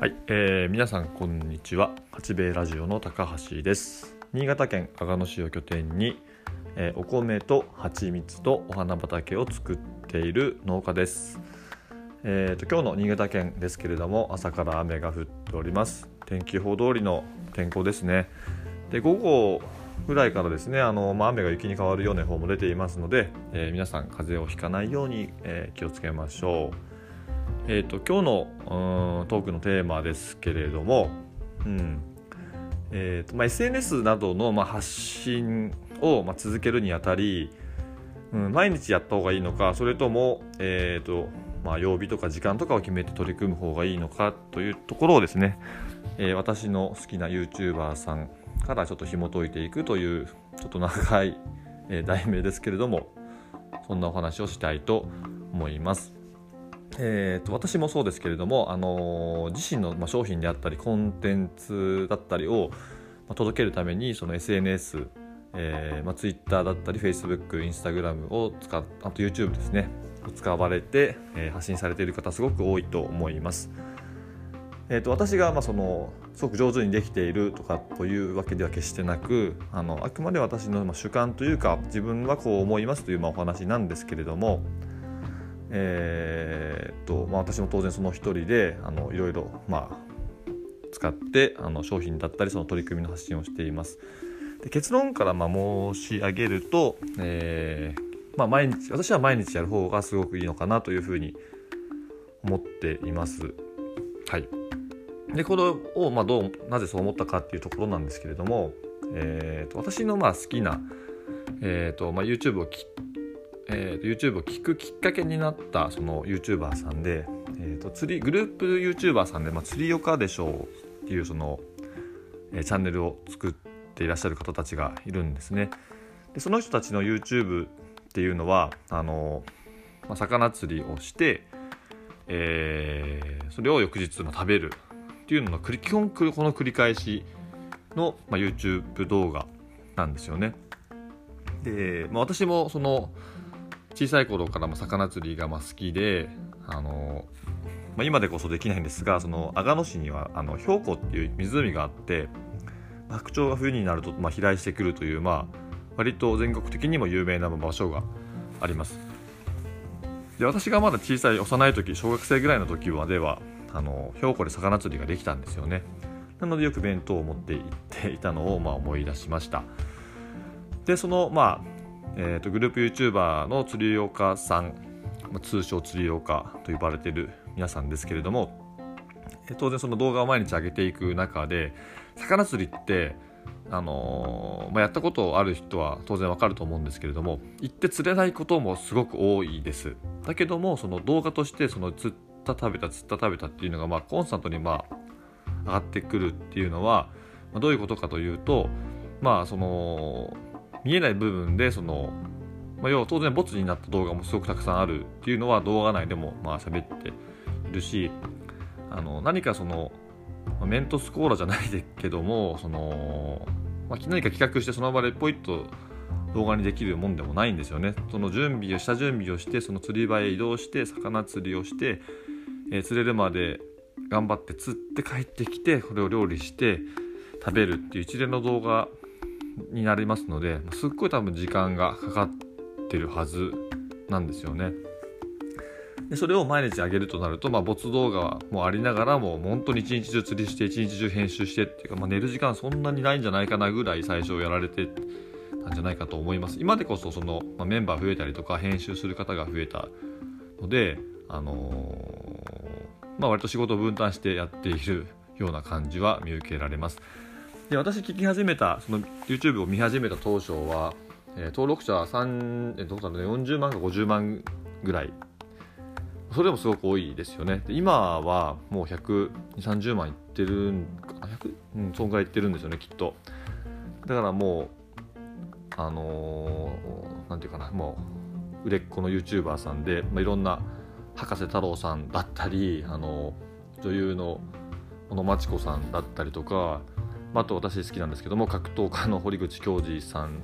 はい、えー、皆さんこんにちは。八兵衛ラジオの高橋です。新潟県阿賀野市を拠点に、えー、お米と蜂蜜とお花畑を作っている農家です。えーと、今日の新潟県ですけれども朝から雨が降っております。天気予報通りの天候ですね。で午後ぐらいからですねあの、まあ、雨が雪に変わるような予報も出ていますので、えー、皆さん風邪をひかないように、えー、気をつけましょう。えーと、今日のトークのテーマですけれども、うんえーとまあ、SNS などの、まあ、発信を、まあ、続けるにあたり、うん、毎日やった方がいいのかそれとも、えーとまあ、曜日とか時間とかを決めて取り組む方がいいのかというところをですね、えー、私の好きな YouTuber さんからちょっと紐解いていくというちょっと長い、えー、題名ですけれどもそんなお話をしたいと思います。えーと、私もそうですけれども、あのー、自身の、商品であったりコンテンツだったりを、届けるためにその SNS、えーまあ、Twitter だったり Facebook、Instagram を使っあと YouTube ですね使われて、えー、発信されている方すごく多いと思います。えーと、私がまあそのすごく上手にできているとかというわけでは決してなくあのあくまで私のまあ主観というか自分はこう思いますというまあお話なんですけれども、えー、っとまあ、私も当然その一人であのいろいろ、ま、使ってあの商品だったりその取り組みの発信をしています。で結論からま申し上げると、えーまあ、毎日私は毎日やる方がすごくいいのかなというふうに思っています。はい、でこれをまどうなぜそう思ったかっていうところなんですけれども、えー、と私のまあ好きな、えーとまあ、YouTube をえーと、YouTube を聞くきっかけになったその YouTuber さんで、えーと、釣りグループ YouTuber さんで、まあ、釣りよかでしょうっていうその、えー、チャンネルを作っていらっしゃる方たちがいるんですね。でその人たちの YouTube っていうのはあの、まあ、魚釣りをして、えー、それを翌日も食べるっていうのの基本この繰り返しの、まあ、YouTube 動画なんですよね。で、まあ、私もその小さい頃からも魚釣りがま好きであの、まあ、今でこそできないんですがその阿賀野市にはあの標高っていう湖があって白鳥が冬になるとま飛来してくるという、まあ、割と全国的にも有名な場所があります。で私がまだ小さい幼い時小学生ぐらいの時まではあの標高で魚釣りができたんですよね。なのでよく弁当を持って行っていたのをま思い出しました。でそのまあえーと、グループ YouTuber の釣り岡さん、ま、通称釣り岡と呼ばれている皆さんですけれども、えー、当然その動画を毎日上げていく中で魚釣りってあのー、まあ、やったことある人は当然わかると思うんですけれども行って釣れないこともすごく多いです。だけどもその動画としてその釣った食べた釣った食べたっていうのがまあコンスタントにまあ上がってくるっていうのは、ま、どういうことかというとまあその見えない部分でその、まあ、要は当然ボツになった動画もすごくたくさんあるっていうのは動画内でもまあ喋っているしあの何かその、ま、メントスコーラじゃないですけどもその、まあ、何か企画してその場でポイッと動画にできるもんでもないんですよね。その準備を下準備をしてその釣り場へ移動して魚釣りをして、えー、釣れるまで頑張って釣って帰ってきてこれを料理して食べるっていう一連の動画になりますのですっごい多分時間がかかってるはずなんですよね。でそれを毎日上げるとなると、まあ、没動画もありながらも本当に一日中釣りして一日中編集してっていうか、まあ、寝る時間そんなにないんじゃないかなぐらい最初やられてたんじゃないかと思います今でこそその、まあ、メンバー増えたりとか編集する方が増えたので、あのー、まあ、割と仕事を分担してやっているような感じは見受けられます。で私聞き始めたその YouTube を見始めた当初は、えー、登録者は3、えー、どうだろうね、40万か50万ぐらい。それでもすごく多いですよね。今はもう12030万いってるんか100、うん、そんぐらいいってるんですよねきっと。だからもうあのー、なんていうかなもう売れっ子の YouTuber さんで、まあ、いろんな博士太郎さんだったり、あのー、女優の小野真知子さんだったりとかあと私好きなんですけども格闘家の堀口恭司さん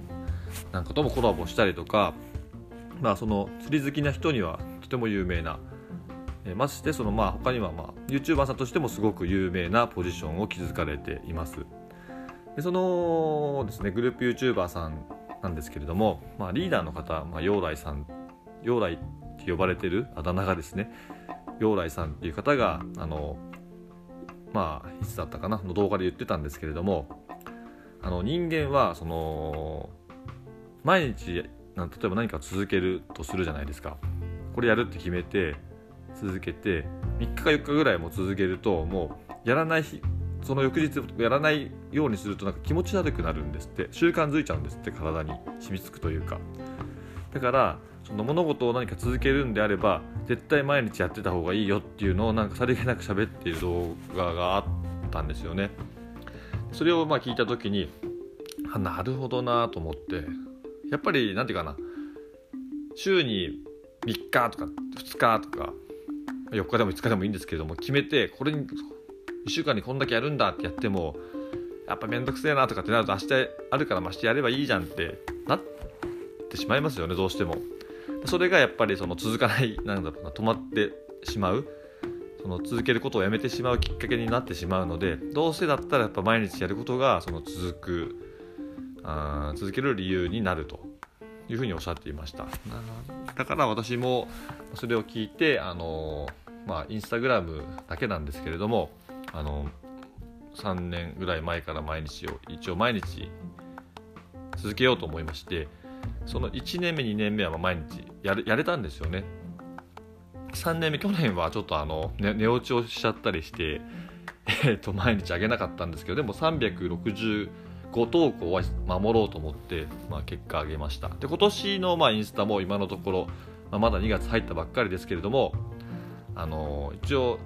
なんかともコラボしたりとか、まあ、その釣り好きな人にはとても有名なえましてそのまあ他にはまあ YouTuber さんとしてもすごく有名なポジションを築かれています。でそのですねグループ YouTuber さんなんですけれども、まあ、リーダーの方、まあ、陽来さん陽来って呼ばれてるあだ名がですね陽来さんっていう方があのまあいつだったかなの動画で言ってたんですけれどもあの人間はその毎日例えば何か続けるとするじゃないですか。これやるって決めて続けて3日か4日ぐらいも続けるともうやらない日その翌日やらないようにするとなんか気持ち悪くなるんですって習慣づいちゃうんですって体に染みつくというか。だからその物事を何か続けるんであれば絶対毎日やってた方がいいよっていうのをなんかさりげなく喋っている動画があったんですよね。それをまあ聞いた時にあなるほどなと思ってやっぱり何て言うかな週に3日とか2日とか4日でも5日でもいいんですけれども決めてこれに1週間にこんだけやるんだってやってもやっぱ面倒くせえなとかってなると明日あるからましてやればいいじゃんってなってしまいますよねどうしても。それがやっぱりその続かない なんだろうな止まってしまう。その続けることをやめてしまうきっかけになってしまうのでどうせだったらやっぱ毎日やることがその続くあ続ける理由になるというふうにおっしゃっていました。だから私もそれを聞いてあのまあインスタグラムだけなんですけれどもあの3年ぐらい前から毎日を一応毎日続けようと思いましてその1年目2年目は毎日やれやれたんですよね。3年目去年はちょっとあの、ね、寝落ちをしちゃったりして、えー、と毎日あげなかったんですけどでも365投稿は守ろうと思って、まあ、結果あげました。で今年のまあインスタも今のところ、まあ、まだ2月入ったばっかりですけれどもあのー、一応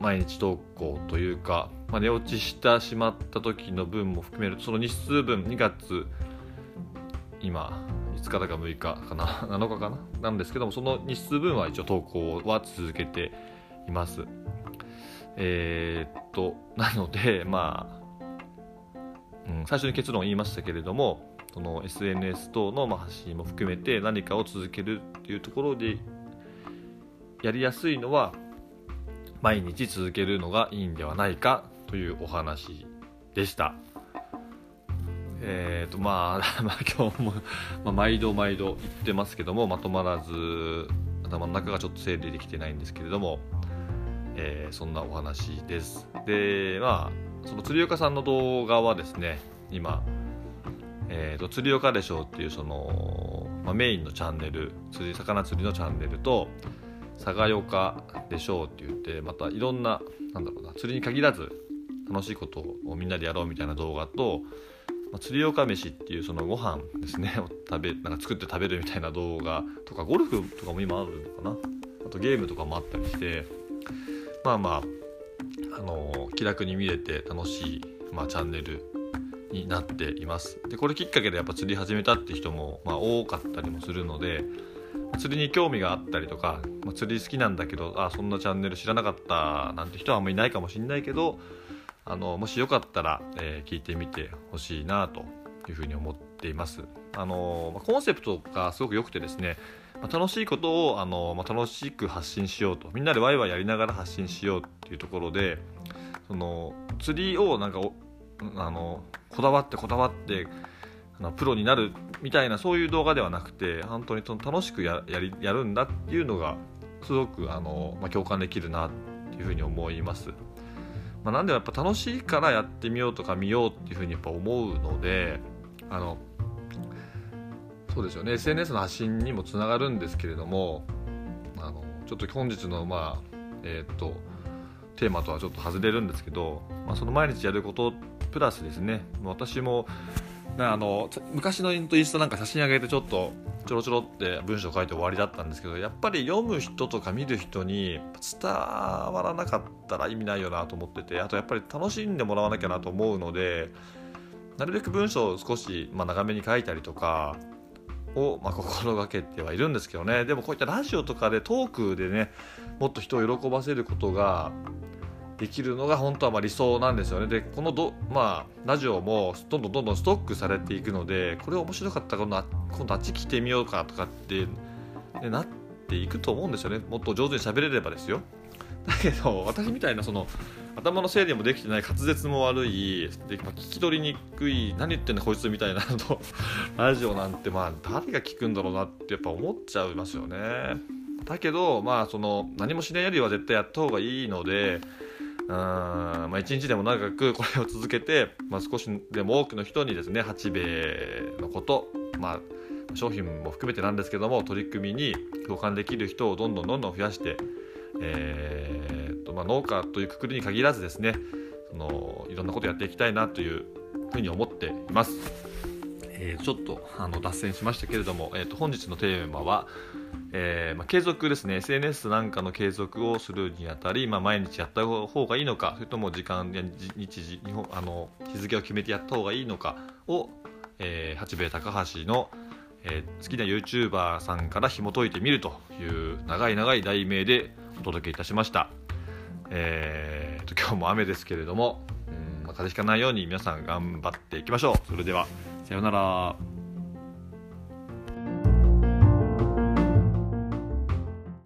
毎日投稿というか、まあ、寝落ちしてしまった時の分も含めるとその日数分2月今5日だか6日かな。7日かな。なんですけどもその日数分は一応投稿は続けています。えー、っとなのでまあ、うん、最初に結論を言いましたけれどもその SNS 等の発信も含めて何かを続けるっていうところでやりやすいのは毎日続けるのがいいんではないかというお話でした。えーとまあ、まあ今日も、まあ、毎度毎度言ってますけどもまとまらず頭の中がちょっと整理できてないんですけれども、えー、そんなお話です。でまあその釣岡さんの動画はですね今、えーと、釣岡でしょうっていうその、まあ、メインのチャンネル釣り魚釣りのチャンネルと佐賀岡でしょうって言ってまたいろんななんだろうな釣りに限らず楽しいことをみんなでやろうみたいな動画とまあ、釣り岡飯っていうそのご飯ですね。を 食べなんか作って食べるみたいな動画とかゴルフとかも今あるのかな。あとゲームとかもあったりしてまあまあ、あのー、気楽に見れて楽しい、まあ、チャンネルになっています。でこれきっかけでやっぱ釣り始めたって人も、まあ、多かったりもするので釣りに興味があったりとか、まあ、釣り好きなんだけどあそんなチャンネル知らなかったなんて人はあんまりいないかもしれないけどあのもしよかったら、えー、聞いてみてほしいなというふうに思っています。あのコンセプトがすごく良くてですね、楽しいことをあの、まあ、楽しく発信しようとみんなでワイワイやりながら発信しようっていうところでその釣りをなんかあのこだわってこだわってあのプロになるみたいなそういう動画ではなくて本当に楽しくややりやるんだっていうのがすごくあの、まあ、共感できるなっていうふうに思います。まあ、なんでやっぱ楽しいからやってみようとか見ようっていうふうにやっぱ思うのであのそうですよね。SNS の発信にもつながるんですけれどもあのちょっと本日のまあえっ、とテーマとはちょっと外れるんですけど、まあ、その毎日やることプラスですね。私もあの昔のインスタなんか写真上げてちょっとちょろちょろって文章書いて終わりだったんですけどやっぱり読む人とか見る人に伝わらなかったら意味ないよなと思っててあとやっぱり楽しんでもらわなきゃなと思うのでなるべく文章を少し、まあ、長めに書いたりとかを、まあ、心がけてはいるんですけどね。でもこういったラジオとかでトークでねもっと人を喜ばせることができるのが本当はま理想なんですよね。でこのど、まあ、ラジオもどんどんどんどんストックされていくのでこれ面白かった。ら今度今度あっち来てみようかとかって、ね、なっっていくと思うんですよね。もっと上手に喋れればですよ。だけど私みたいなその頭の整理もできてない滑舌も悪いで、まあ、聞き取りにくい何言ってんだこいつみたいなの ラジオなんてまあ誰が聞くんだろうなってやっぱ思っちゃいますよね。だけどまあその何もしないよりは絶対やった方がいいのでうんまあ、1日でも長くこれを続けて、まあ、少しでも多くの人にですね八兵衛のこと、まあ、商品も含めてなんですけども取り組みに共感できる人をどんどんどんどん増やして、えーとまあ、農家というくくりに限らずですねそのいろんなことやっていきたいなというふうに思っています。えー、ちょっとあの脱線しましたけれども、えー、と本日のテーマは、えー、まあ、継続ですね。SNS なんかの継続をするにあたり、まあ、毎日やった方がいいのかそれとも時間や日時日本あの日付を決めてやった方がいいのかを、えー、八兵衛高橋の、えー、好きな YouTuber さんから紐解いてみるという長い長い題名でお届けいたしました、えーと、今日も雨ですけれどもうん、まあ、風邪ひかないように皆さん頑張っていきましょう。それではさようなら。